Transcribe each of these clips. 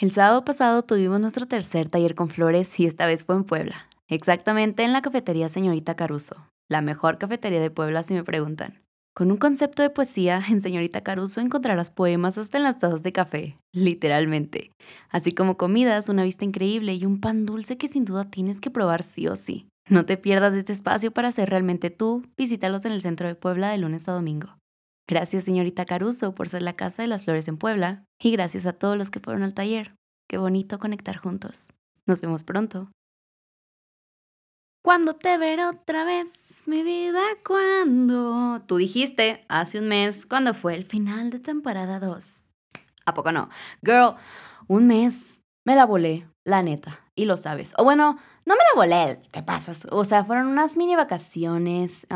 El sábado pasado tuvimos nuestro tercer taller con flores y esta vez fue en Puebla, exactamente en la cafetería Señorita Caruso, la mejor cafetería de Puebla si me preguntan. Con un concepto de poesía, en Señorita Caruso encontrarás poemas hasta en las tazas de café, literalmente. Así como comidas, una vista increíble y un pan dulce que sin duda tienes que probar sí o sí. No te pierdas este espacio para ser realmente tú, visítalos en el centro de Puebla de lunes a domingo. Gracias, señorita Caruso, por ser la Casa de las Flores en Puebla y gracias a todos los que fueron al taller. Qué bonito conectar juntos. Nos vemos pronto. ¿Cuándo te veré otra vez, mi vida? ¿Cuándo? Tú dijiste hace un mes, cuando fue el final de temporada 2. ¿A poco no? Girl, un mes. Me la volé, la neta. Y lo sabes. O bueno, no me la volé, te pasas. O sea, fueron unas mini vacaciones,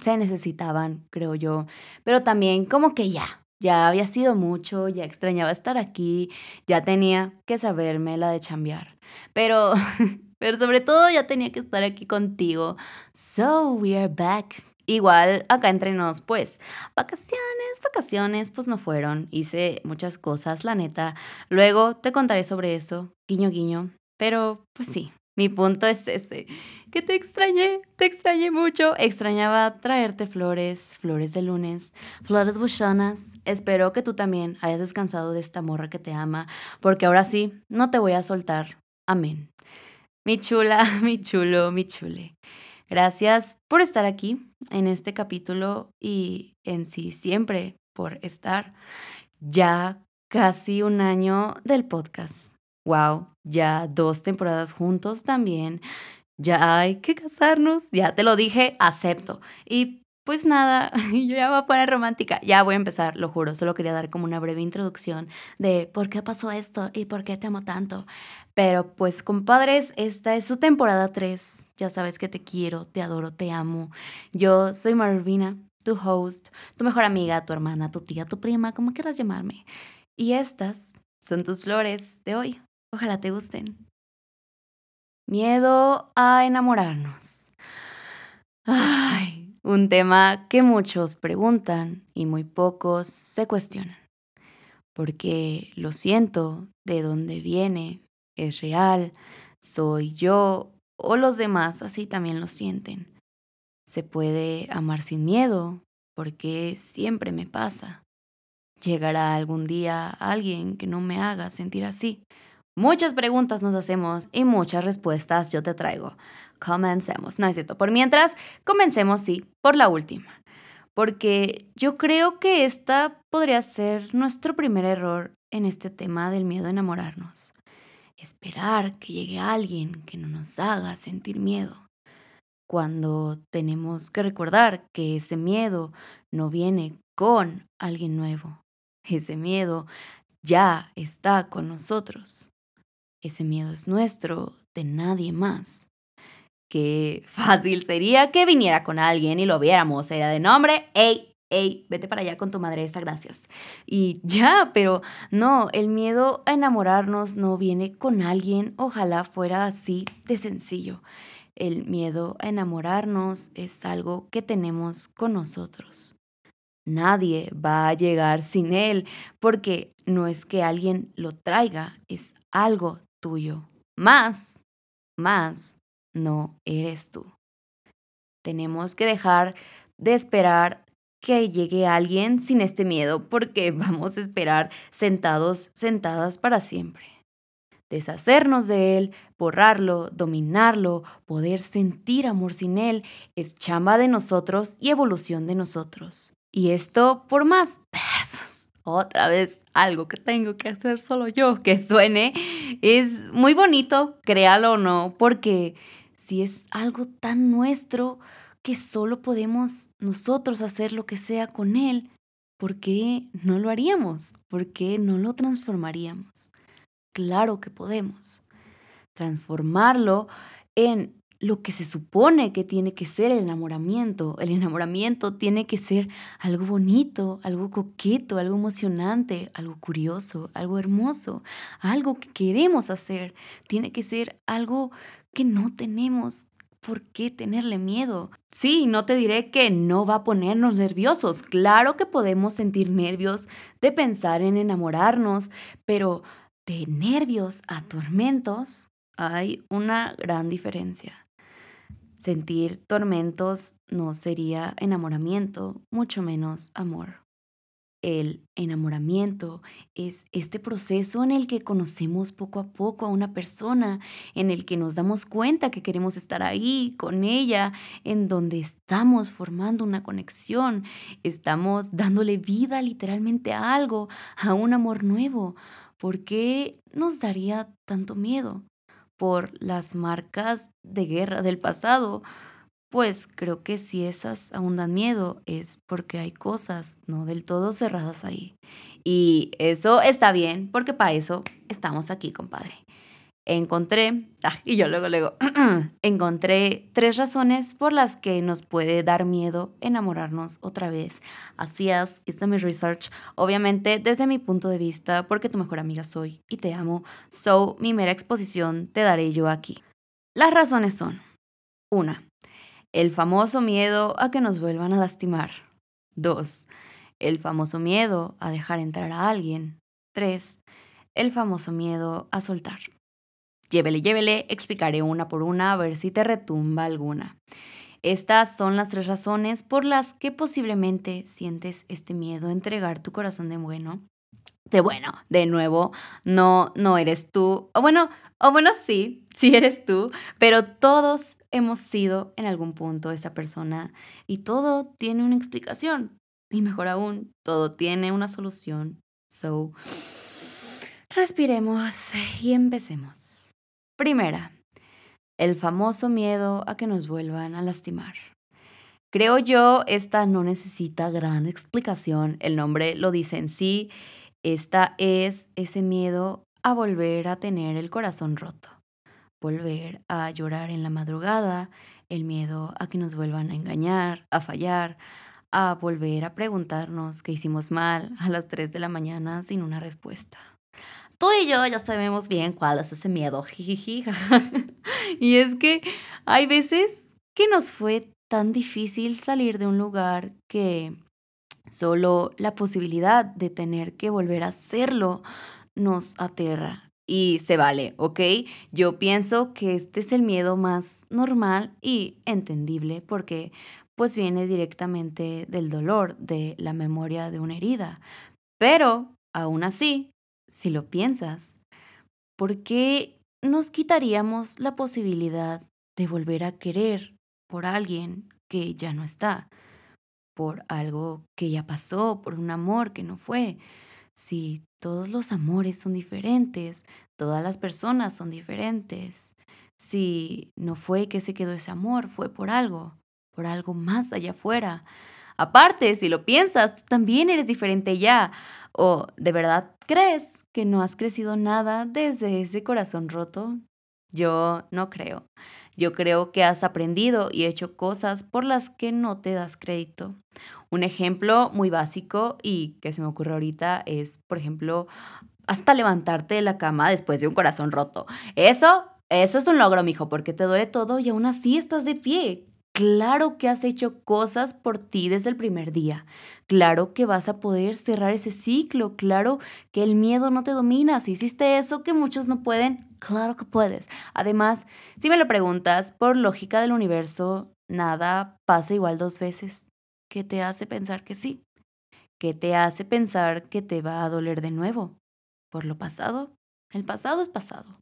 se necesitaban, creo yo. Pero también como que ya, ya había sido mucho, ya extrañaba estar aquí, ya tenía que saberme la de chambear. Pero, pero sobre todo ya tenía que estar aquí contigo. So we are back. Igual acá entre nos, pues, vacaciones, vacaciones, pues no fueron. Hice muchas cosas, la neta. Luego te contaré sobre eso, guiño, guiño. Pero, pues sí, mi punto es ese, que te extrañé, te extrañé mucho. Extrañaba traerte flores, flores de lunes, flores buchonas. Espero que tú también hayas descansado de esta morra que te ama, porque ahora sí, no te voy a soltar. Amén. Mi chula, mi chulo, mi chule. Gracias por estar aquí en este capítulo y en sí siempre por estar. Ya casi un año del podcast. Wow, ya dos temporadas juntos también, ya hay que casarnos, ya te lo dije, acepto. Y pues nada, yo ya voy a poner romántica, ya voy a empezar, lo juro, solo quería dar como una breve introducción de por qué pasó esto y por qué te amo tanto. Pero pues compadres, esta es su temporada 3, ya sabes que te quiero, te adoro, te amo. Yo soy Marvina, tu host, tu mejor amiga, tu hermana, tu tía, tu prima, como quieras llamarme. Y estas son tus flores de hoy. Ojalá te gusten. Miedo a enamorarnos. Ay, un tema que muchos preguntan y muy pocos se cuestionan. Porque lo siento, de dónde viene, es real, soy yo o los demás así también lo sienten. Se puede amar sin miedo, porque siempre me pasa. Llegará algún día alguien que no me haga sentir así. Muchas preguntas nos hacemos y muchas respuestas yo te traigo. Comencemos. No es cierto. Por mientras, comencemos, sí, por la última. Porque yo creo que esta podría ser nuestro primer error en este tema del miedo a enamorarnos. Esperar que llegue alguien que no nos haga sentir miedo. Cuando tenemos que recordar que ese miedo no viene con alguien nuevo. Ese miedo ya está con nosotros. Ese miedo es nuestro, de nadie más. Qué fácil sería que viniera con alguien y lo viéramos. Era de nombre, ey, ey, vete para allá con tu madre, esa gracias. Y ya, pero no, el miedo a enamorarnos no viene con alguien, ojalá fuera así de sencillo. El miedo a enamorarnos es algo que tenemos con nosotros. Nadie va a llegar sin él, porque no es que alguien lo traiga, es algo tuyo. Más, más, no eres tú. Tenemos que dejar de esperar que llegue alguien sin este miedo porque vamos a esperar sentados, sentadas para siempre. Deshacernos de él, borrarlo, dominarlo, poder sentir amor sin él, es chamba de nosotros y evolución de nosotros. Y esto por más versos otra vez algo que tengo que hacer solo yo, que suene, es muy bonito, créalo o no, porque si es algo tan nuestro que solo podemos nosotros hacer lo que sea con él, ¿por qué no lo haríamos? ¿Por qué no lo transformaríamos? Claro que podemos. Transformarlo en lo que se supone que tiene que ser el enamoramiento. El enamoramiento tiene que ser algo bonito, algo coqueto, algo emocionante, algo curioso, algo hermoso, algo que queremos hacer. Tiene que ser algo que no tenemos por qué tenerle miedo. Sí, no te diré que no va a ponernos nerviosos. Claro que podemos sentir nervios de pensar en enamorarnos, pero de nervios a tormentos, hay una gran diferencia. Sentir tormentos no sería enamoramiento, mucho menos amor. El enamoramiento es este proceso en el que conocemos poco a poco a una persona, en el que nos damos cuenta que queremos estar ahí con ella, en donde estamos formando una conexión, estamos dándole vida literalmente a algo, a un amor nuevo. ¿Por qué nos daría tanto miedo? ¿Por las marcas de guerra del pasado? Pues creo que si esas aún dan miedo es porque hay cosas no del todo cerradas ahí. Y eso está bien, porque para eso estamos aquí, compadre. Encontré, ah, y yo luego, luego, encontré tres razones por las que nos puede dar miedo enamorarnos otra vez. Así es, hice mi research, obviamente desde mi punto de vista, porque tu mejor amiga soy y te amo. So, mi mera exposición te daré yo aquí. Las razones son, una, el famoso miedo a que nos vuelvan a lastimar. 2. El famoso miedo a dejar entrar a alguien. 3. El famoso miedo a soltar. Llévele, llévele, explicaré una por una a ver si te retumba alguna. Estas son las tres razones por las que posiblemente sientes este miedo a entregar tu corazón de bueno. De bueno, de nuevo, no, no eres tú. O bueno, o bueno, sí, sí eres tú, pero todos hemos sido en algún punto esa persona y todo tiene una explicación. Y mejor aún, todo tiene una solución. So, respiremos y empecemos. Primera, el famoso miedo a que nos vuelvan a lastimar. Creo yo, esta no necesita gran explicación. El nombre lo dice en sí. Esta es ese miedo a volver a tener el corazón roto volver a llorar en la madrugada, el miedo a que nos vuelvan a engañar, a fallar, a volver a preguntarnos qué hicimos mal a las 3 de la mañana sin una respuesta. Tú y yo ya sabemos bien cuál es ese miedo. y es que hay veces que nos fue tan difícil salir de un lugar que solo la posibilidad de tener que volver a hacerlo nos aterra y se vale, ¿ok? Yo pienso que este es el miedo más normal y entendible porque pues viene directamente del dolor, de la memoria de una herida. Pero, aún así, si lo piensas, ¿por qué nos quitaríamos la posibilidad de volver a querer por alguien que ya no está? Por algo que ya pasó, por un amor que no fue. Si todos los amores son diferentes, todas las personas son diferentes. Si no fue que se quedó ese amor, fue por algo, por algo más allá afuera. Aparte, si lo piensas, tú también eres diferente ya. ¿O de verdad crees que no has crecido nada desde ese corazón roto? Yo no creo. Yo creo que has aprendido y hecho cosas por las que no te das crédito. Un ejemplo muy básico y que se me ocurre ahorita es, por ejemplo, hasta levantarte de la cama después de un corazón roto. Eso, eso es un logro, mijo, porque te duele todo y aún así estás de pie. Claro que has hecho cosas por ti desde el primer día. Claro que vas a poder cerrar ese ciclo. Claro que el miedo no te domina. Si hiciste eso que muchos no pueden, claro que puedes. Además, si me lo preguntas, por lógica del universo, nada pasa igual dos veces. ¿Qué te hace pensar que sí? ¿Qué te hace pensar que te va a doler de nuevo? ¿Por lo pasado? El pasado es pasado.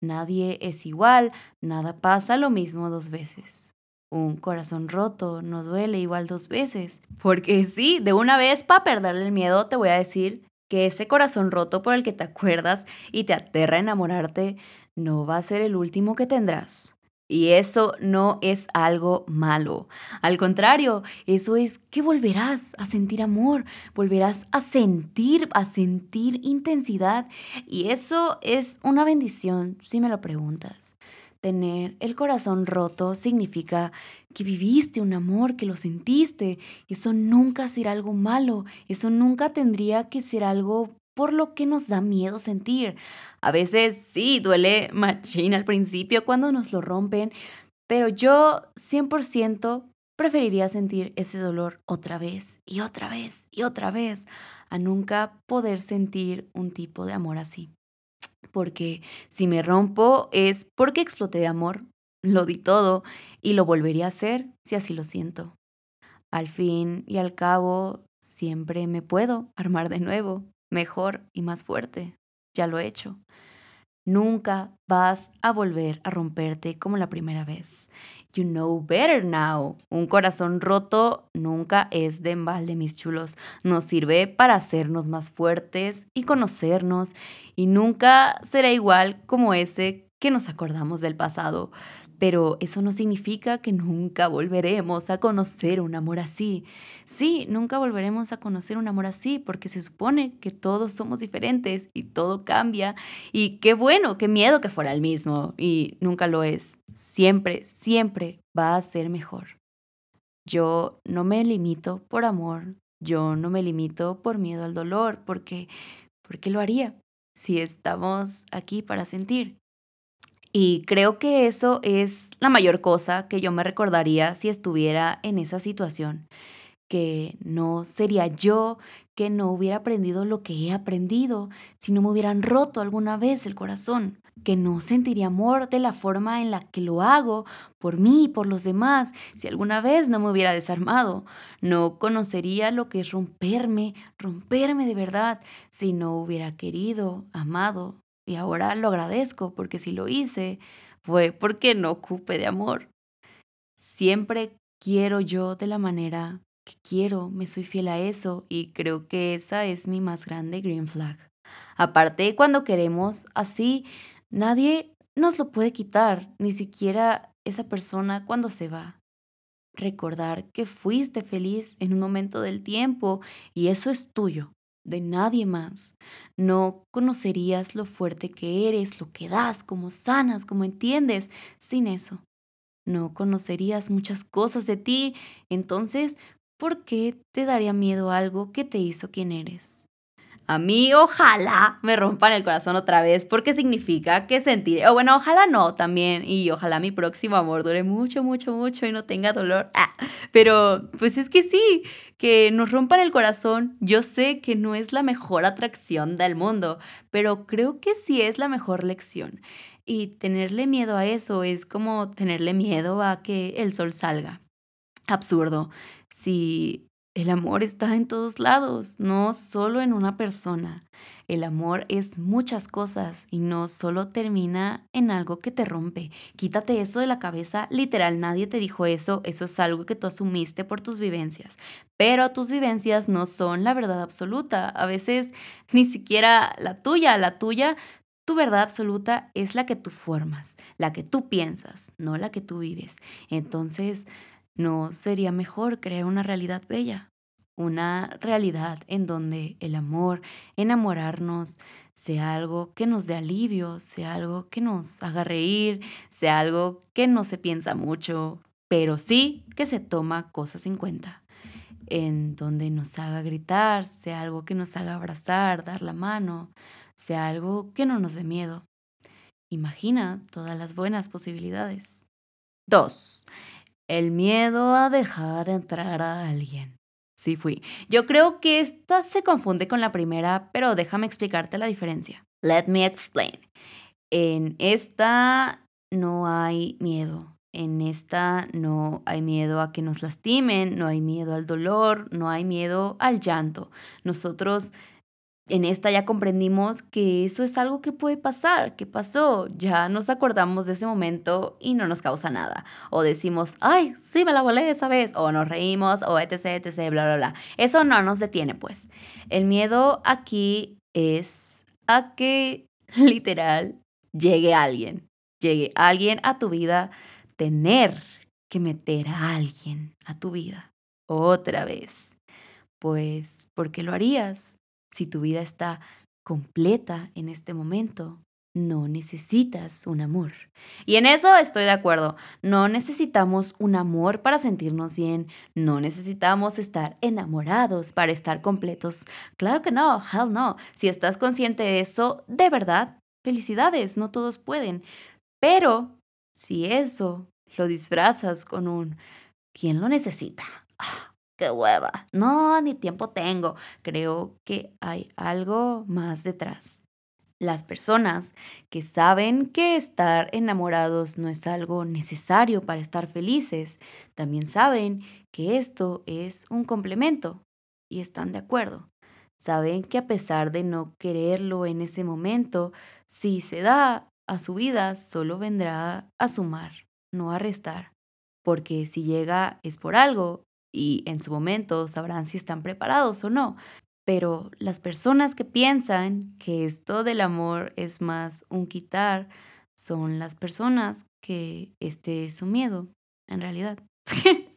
Nadie es igual, nada pasa lo mismo dos veces. Un corazón roto no duele igual dos veces. Porque sí, de una vez para perderle el miedo te voy a decir que ese corazón roto por el que te acuerdas y te aterra enamorarte no va a ser el último que tendrás. Y eso no es algo malo. Al contrario, eso es que volverás a sentir amor, volverás a sentir, a sentir intensidad. Y eso es una bendición, si me lo preguntas. Tener el corazón roto significa que viviste un amor, que lo sentiste. Eso nunca será algo malo, eso nunca tendría que ser algo por lo que nos da miedo sentir. A veces sí, duele machín al principio cuando nos lo rompen, pero yo 100% preferiría sentir ese dolor otra vez y otra vez y otra vez a nunca poder sentir un tipo de amor así. Porque si me rompo es porque exploté de amor, lo di todo y lo volvería a hacer si así lo siento. Al fin y al cabo, siempre me puedo armar de nuevo, mejor y más fuerte. Ya lo he hecho. Nunca vas a volver a romperte como la primera vez. You know better now. Un corazón roto nunca es de embalde, mis chulos. Nos sirve para hacernos más fuertes y conocernos y nunca será igual como ese que nos acordamos del pasado. Pero eso no significa que nunca volveremos a conocer un amor así. Sí, nunca volveremos a conocer un amor así porque se supone que todos somos diferentes y todo cambia. Y qué bueno, qué miedo que fuera el mismo. Y nunca lo es. Siempre, siempre va a ser mejor. Yo no me limito por amor. Yo no me limito por miedo al dolor porque, porque lo haría si estamos aquí para sentir. Y creo que eso es la mayor cosa que yo me recordaría si estuviera en esa situación, que no sería yo, que no hubiera aprendido lo que he aprendido, si no me hubieran roto alguna vez el corazón, que no sentiría amor de la forma en la que lo hago por mí y por los demás, si alguna vez no me hubiera desarmado, no conocería lo que es romperme, romperme de verdad, si no hubiera querido, amado, y ahora lo agradezco porque si lo hice fue porque no ocupe de amor. Siempre quiero yo de la manera que quiero, me soy fiel a eso y creo que esa es mi más grande green flag. Aparte, cuando queremos así, nadie nos lo puede quitar, ni siquiera esa persona cuando se va. Recordar que fuiste feliz en un momento del tiempo y eso es tuyo de nadie más. No conocerías lo fuerte que eres, lo que das, cómo sanas, cómo entiendes, sin eso. No conocerías muchas cosas de ti, entonces, ¿por qué te daría miedo algo que te hizo quien eres? A mí ojalá me rompan el corazón otra vez porque significa que sentir, o bueno, ojalá no también y ojalá mi próximo amor dure mucho, mucho, mucho y no tenga dolor. Ah, pero pues es que sí, que nos rompan el corazón, yo sé que no es la mejor atracción del mundo, pero creo que sí es la mejor lección. Y tenerle miedo a eso es como tenerle miedo a que el sol salga. Absurdo. Si el amor está en todos lados, no solo en una persona. El amor es muchas cosas y no solo termina en algo que te rompe. Quítate eso de la cabeza, literal, nadie te dijo eso, eso es algo que tú asumiste por tus vivencias. Pero tus vivencias no son la verdad absoluta, a veces ni siquiera la tuya, la tuya tu verdad absoluta es la que tú formas, la que tú piensas, no la que tú vives. Entonces, ¿No sería mejor crear una realidad bella? Una realidad en donde el amor, enamorarnos, sea algo que nos dé alivio, sea algo que nos haga reír, sea algo que no se piensa mucho, pero sí que se toma cosas en cuenta. En donde nos haga gritar, sea algo que nos haga abrazar, dar la mano, sea algo que no nos dé miedo. Imagina todas las buenas posibilidades. 2. El miedo a dejar entrar a alguien. Sí fui. Yo creo que esta se confunde con la primera, pero déjame explicarte la diferencia. Let me explain. En esta no hay miedo. En esta no hay miedo a que nos lastimen, no hay miedo al dolor, no hay miedo al llanto. Nosotros en esta ya comprendimos que eso es algo que puede pasar, que pasó, ya nos acordamos de ese momento y no nos causa nada. O decimos, ay, sí, me la volé esa vez, o nos reímos, o etc, etc, bla, bla, bla. Eso no nos detiene, pues. El miedo aquí es a que literal llegue alguien, llegue alguien a tu vida, tener que meter a alguien a tu vida otra vez. Pues, ¿por qué lo harías? Si tu vida está completa en este momento, no necesitas un amor. Y en eso estoy de acuerdo. No necesitamos un amor para sentirnos bien. No necesitamos estar enamorados para estar completos. Claro que no, hell no. Si estás consciente de eso, de verdad, felicidades, no todos pueden. Pero si eso lo disfrazas con un ¿quién lo necesita? Ah, qué hueva. No, ni tiempo tengo. Creo que hay algo más detrás. Las personas que saben que estar enamorados no es algo necesario para estar felices, también saben que esto es un complemento y están de acuerdo. Saben que a pesar de no quererlo en ese momento, si se da a su vida, solo vendrá a sumar, no a restar. Porque si llega es por algo y en su momento sabrán si están preparados o no. Pero las personas que piensan que esto del amor es más un quitar son las personas que este es su miedo, en realidad.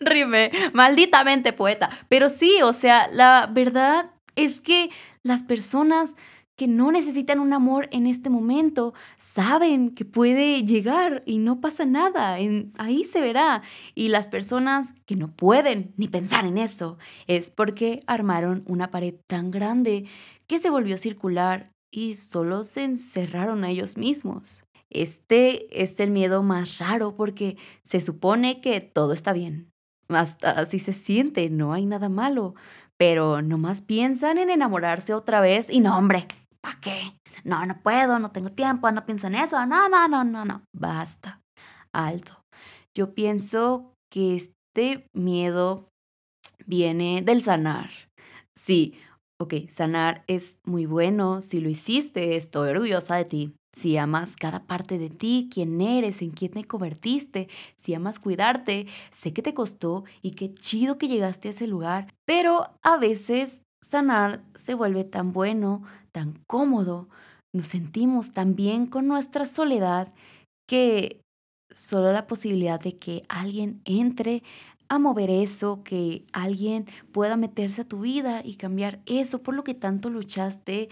Rime, malditamente poeta. Pero sí, o sea, la verdad es que las personas que no necesitan un amor en este momento saben que puede llegar y no pasa nada, ahí se verá. Y las personas que no pueden ni pensar en eso es porque armaron una pared tan grande que se volvió circular y solo se encerraron a ellos mismos. Este es el miedo más raro porque se supone que todo está bien. Hasta así se siente, no hay nada malo. Pero nomás piensan en enamorarse otra vez y no, hombre, ¿Para qué? No, no puedo, no tengo tiempo, no pienso en eso. No, no, no, no, no. Basta. Alto. Yo pienso que este miedo viene del sanar. Sí, ok, sanar es muy bueno. Si lo hiciste, estoy orgullosa de ti. Si amas cada parte de ti, quién eres, en quién te convertiste, si amas cuidarte, sé que te costó y qué chido que llegaste a ese lugar, pero a veces sanar se vuelve tan bueno, tan cómodo, nos sentimos tan bien con nuestra soledad que solo la posibilidad de que alguien entre a mover eso, que alguien pueda meterse a tu vida y cambiar eso por lo que tanto luchaste,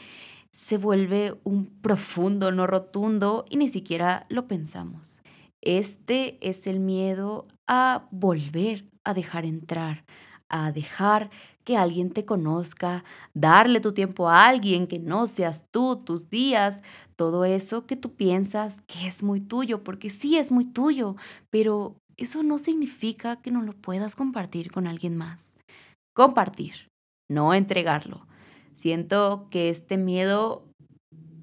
se vuelve un profundo, no rotundo y ni siquiera lo pensamos. Este es el miedo a volver a dejar entrar, a dejar que alguien te conozca, darle tu tiempo a alguien que no seas tú, tus días, todo eso que tú piensas que es muy tuyo, porque sí es muy tuyo, pero eso no significa que no lo puedas compartir con alguien más. Compartir, no entregarlo. Siento que este miedo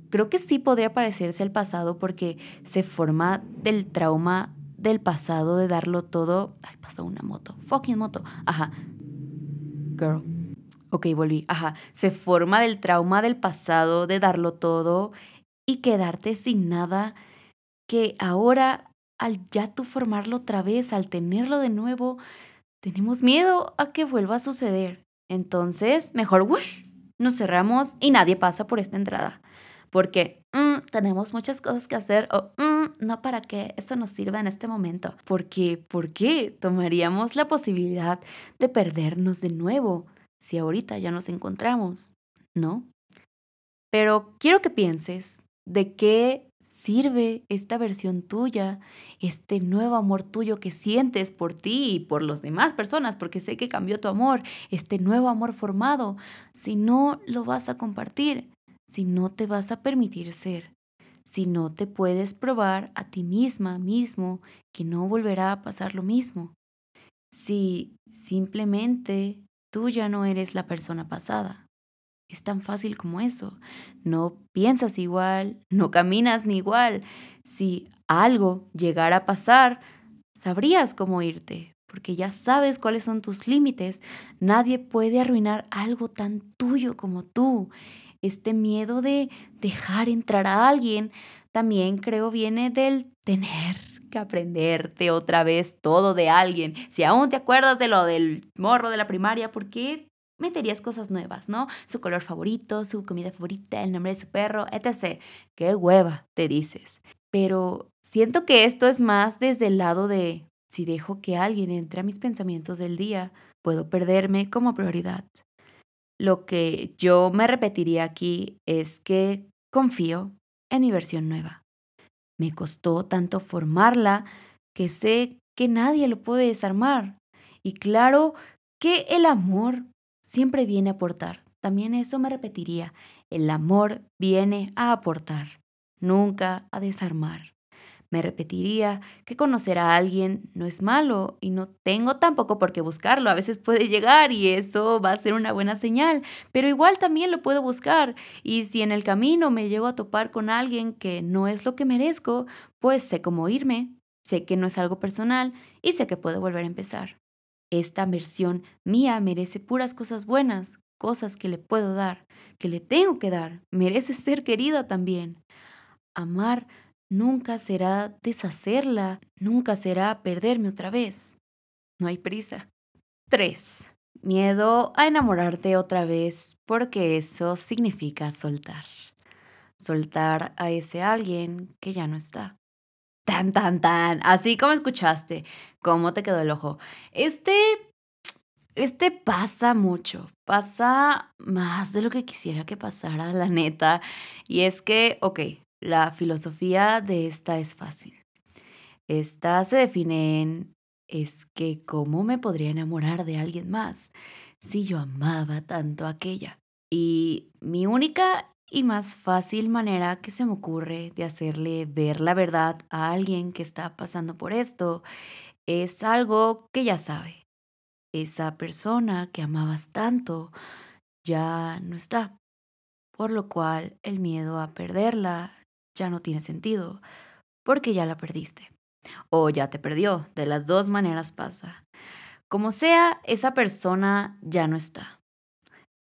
creo que sí podría parecerse al pasado porque se forma del trauma del pasado de darlo todo. Ay, pasó una moto. Fucking moto. Ajá. Girl. Ok, volví. Ajá. Se forma del trauma del pasado de darlo todo y quedarte sin nada que ahora al ya tú formarlo otra vez, al tenerlo de nuevo, tenemos miedo a que vuelva a suceder. Entonces, mejor, whoosh, nos cerramos y nadie pasa por esta entrada porque mm, tenemos muchas cosas que hacer o mm, no para que eso nos sirva en este momento. Porque, ¿por qué tomaríamos la posibilidad de perdernos de nuevo si ahorita ya nos encontramos? ¿No? Pero quiero que pienses de qué sirve esta versión tuya, este nuevo amor tuyo que sientes por ti y por las demás personas, porque sé que cambió tu amor, este nuevo amor formado, si no lo vas a compartir si no te vas a permitir ser, si no te puedes probar a ti misma, mismo, que no volverá a pasar lo mismo, si simplemente tú ya no eres la persona pasada. Es tan fácil como eso. No piensas igual, no caminas ni igual. Si algo llegara a pasar, sabrías cómo irte, porque ya sabes cuáles son tus límites. Nadie puede arruinar algo tan tuyo como tú este miedo de dejar entrar a alguien, también creo viene del tener que aprenderte otra vez todo de alguien. Si aún te acuerdas de lo del morro de la primaria, ¿por qué meterías cosas nuevas, no? Su color favorito, su comida favorita, el nombre de su perro, etc. Qué hueva, te dices. Pero siento que esto es más desde el lado de si dejo que alguien entre a mis pensamientos del día, puedo perderme como prioridad. Lo que yo me repetiría aquí es que confío en mi versión nueva. Me costó tanto formarla que sé que nadie lo puede desarmar. Y claro que el amor siempre viene a aportar. También eso me repetiría. El amor viene a aportar, nunca a desarmar. Me repetiría que conocer a alguien no es malo y no tengo tampoco por qué buscarlo. A veces puede llegar y eso va a ser una buena señal, pero igual también lo puedo buscar. Y si en el camino me llego a topar con alguien que no es lo que merezco, pues sé cómo irme, sé que no es algo personal y sé que puedo volver a empezar. Esta versión mía merece puras cosas buenas, cosas que le puedo dar, que le tengo que dar. Merece ser querida también. Amar nunca será deshacerla, nunca será perderme otra vez. No hay prisa. 3. Miedo a enamorarte otra vez porque eso significa soltar. Soltar a ese alguien que ya no está. Tan, tan, tan. Así como escuchaste. ¿Cómo te quedó el ojo? Este este pasa mucho, pasa más de lo que quisiera que pasara, la neta. Y es que, ok, la filosofía de esta es fácil. Esta se define en, es que cómo me podría enamorar de alguien más si yo amaba tanto a aquella. Y mi única y más fácil manera que se me ocurre de hacerle ver la verdad a alguien que está pasando por esto es algo que ya sabe esa persona que amabas tanto ya no está, por lo cual el miedo a perderla ya no tiene sentido, porque ya la perdiste. O ya te perdió, de las dos maneras pasa. Como sea, esa persona ya no está.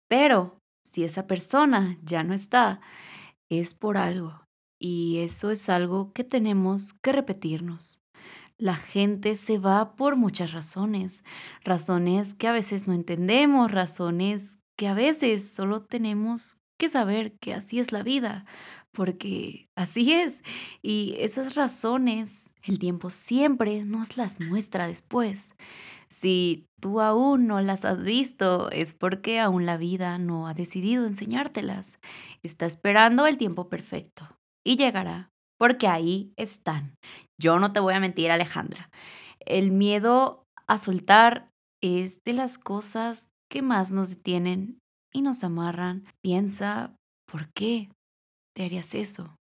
Pero si esa persona ya no está, es por algo. Y eso es algo que tenemos que repetirnos. La gente se va por muchas razones, razones que a veces no entendemos, razones que a veces solo tenemos que saber que así es la vida, porque así es. Y esas razones el tiempo siempre nos las muestra después. Si tú aún no las has visto, es porque aún la vida no ha decidido enseñártelas. Está esperando el tiempo perfecto y llegará porque ahí están. Yo no te voy a mentir, Alejandra. El miedo a soltar es de las cosas que más nos detienen y nos amarran. Piensa, ¿por qué te harías eso?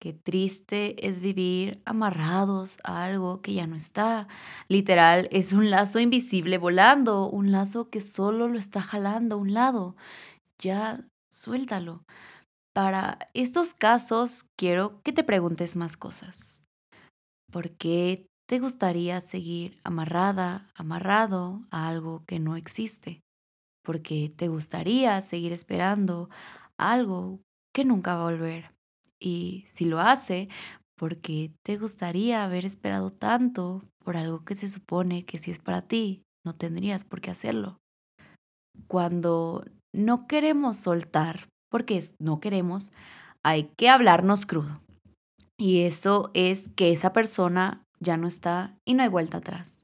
Qué triste es vivir amarrados a algo que ya no está. Literal, es un lazo invisible volando, un lazo que solo lo está jalando a un lado. Ya, suéltalo. Para estos casos quiero que te preguntes más cosas. ¿Por qué te gustaría seguir amarrada, amarrado a algo que no existe? ¿Por qué te gustaría seguir esperando algo que nunca va a volver? Y si lo hace, ¿por qué te gustaría haber esperado tanto por algo que se supone que si es para ti, no tendrías por qué hacerlo? Cuando no queremos soltar porque no queremos, hay que hablarnos crudo. Y eso es que esa persona ya no está y no hay vuelta atrás.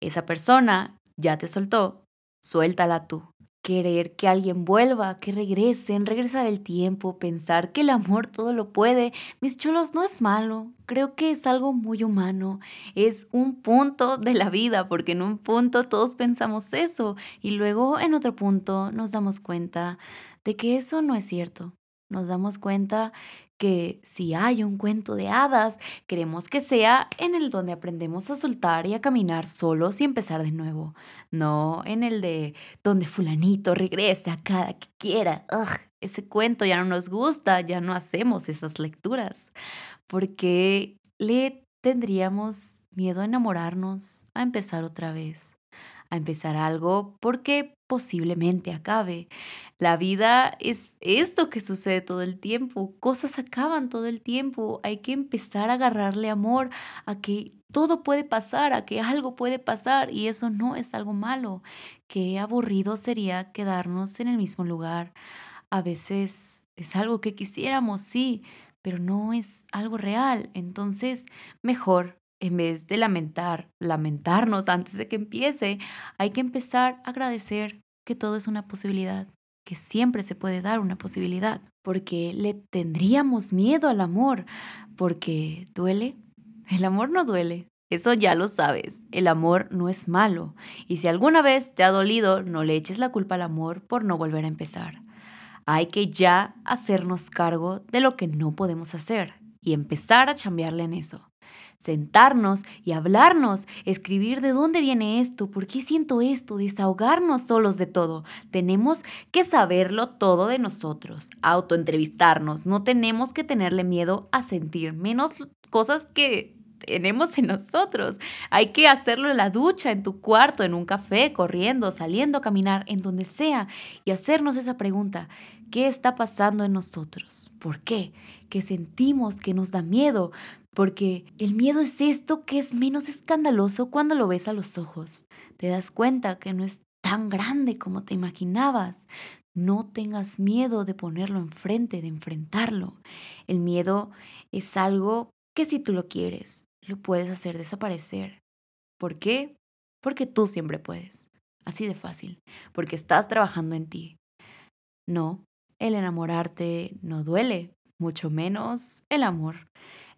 Esa persona ya te soltó, suéltala tú querer que alguien vuelva, que regresen, regresar el tiempo, pensar que el amor todo lo puede. Mis chulos, no es malo. Creo que es algo muy humano. Es un punto de la vida, porque en un punto todos pensamos eso y luego en otro punto nos damos cuenta de que eso no es cierto. Nos damos cuenta que si hay un cuento de hadas, queremos que sea en el donde aprendemos a soltar y a caminar solos y empezar de nuevo, no en el de donde fulanito regresa cada que quiera. ese cuento ya no nos gusta, ya no hacemos esas lecturas, porque le tendríamos miedo a enamorarnos, a empezar otra vez a empezar algo porque posiblemente acabe. La vida es esto que sucede todo el tiempo, cosas acaban todo el tiempo, hay que empezar a agarrarle amor a que todo puede pasar, a que algo puede pasar y eso no es algo malo. Qué aburrido sería quedarnos en el mismo lugar. A veces es algo que quisiéramos, sí, pero no es algo real. Entonces, mejor en vez de lamentar, lamentarnos antes de que empiece, hay que empezar a agradecer que todo es una posibilidad, que siempre se puede dar una posibilidad, porque le tendríamos miedo al amor, porque duele. El amor no duele, eso ya lo sabes, el amor no es malo, y si alguna vez te ha dolido, no le eches la culpa al amor por no volver a empezar. Hay que ya hacernos cargo de lo que no podemos hacer y empezar a chambearle en eso. Sentarnos y hablarnos, escribir de dónde viene esto, por qué siento esto, desahogarnos solos de todo. Tenemos que saberlo todo de nosotros, autoentrevistarnos, no tenemos que tenerle miedo a sentir menos cosas que tenemos en nosotros. Hay que hacerlo en la ducha, en tu cuarto, en un café, corriendo, saliendo a caminar, en donde sea, y hacernos esa pregunta, ¿qué está pasando en nosotros? ¿Por qué? ¿Qué sentimos que nos da miedo? Porque el miedo es esto que es menos escandaloso cuando lo ves a los ojos. Te das cuenta que no es tan grande como te imaginabas. No tengas miedo de ponerlo enfrente, de enfrentarlo. El miedo es algo que si tú lo quieres, lo puedes hacer desaparecer. ¿Por qué? Porque tú siempre puedes. Así de fácil. Porque estás trabajando en ti. No, el enamorarte no duele, mucho menos el amor.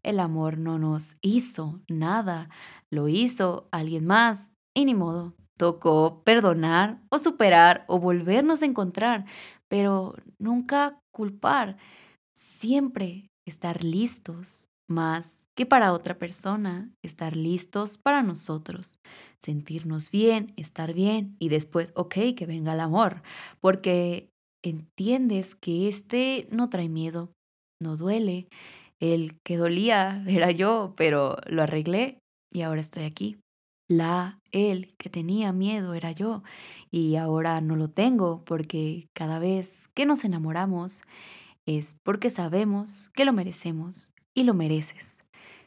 El amor no nos hizo nada, lo hizo alguien más y ni modo. Tocó perdonar o superar o volvernos a encontrar, pero nunca culpar. Siempre estar listos, más que para otra persona, estar listos para nosotros, sentirnos bien, estar bien y después, ok, que venga el amor, porque entiendes que este no trae miedo, no duele, el que dolía era yo, pero lo arreglé y ahora estoy aquí. La, él que tenía miedo era yo y ahora no lo tengo porque cada vez que nos enamoramos es porque sabemos que lo merecemos y lo mereces.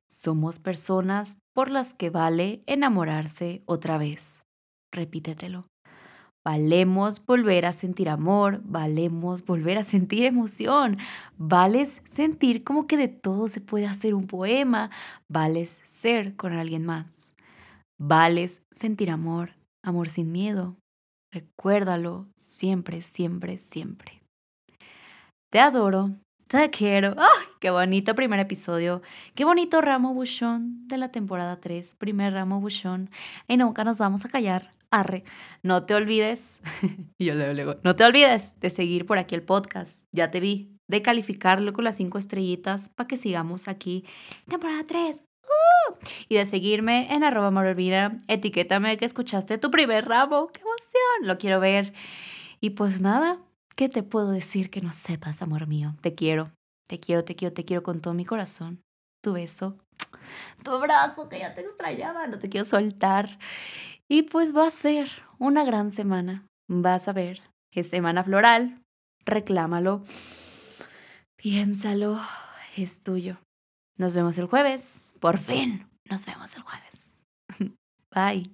Somos personas por las que vale enamorarse otra vez. Repítetelo. Valemos volver a sentir amor, valemos volver a sentir emoción, vales sentir como que de todo se puede hacer un poema, vales ser con alguien más, vales sentir amor, amor sin miedo. Recuérdalo siempre, siempre, siempre. Te adoro, te quiero. ¡Ay, qué bonito primer episodio! Qué bonito ramo buchón de la temporada 3, primer ramo buchón. Y nunca nos vamos a callar Arre, no te olvides, yo le no te olvides de seguir por aquí el podcast, ya te vi, de calificarlo con las cinco estrellitas para que sigamos aquí, temporada 3. ¡Uh! Y de seguirme en arroba morolvina, etiquétame que escuchaste tu primer ramo, qué emoción, lo quiero ver. Y pues nada, ¿qué te puedo decir que no sepas, amor mío? Te quiero, te quiero, te quiero, te quiero con todo mi corazón. Tu beso, tu abrazo que ya te extrañaba, no te quiero soltar. Y pues va a ser una gran semana. Vas a ver, es semana floral, reclámalo, piénsalo, es tuyo. Nos vemos el jueves, por fin, nos vemos el jueves. Bye.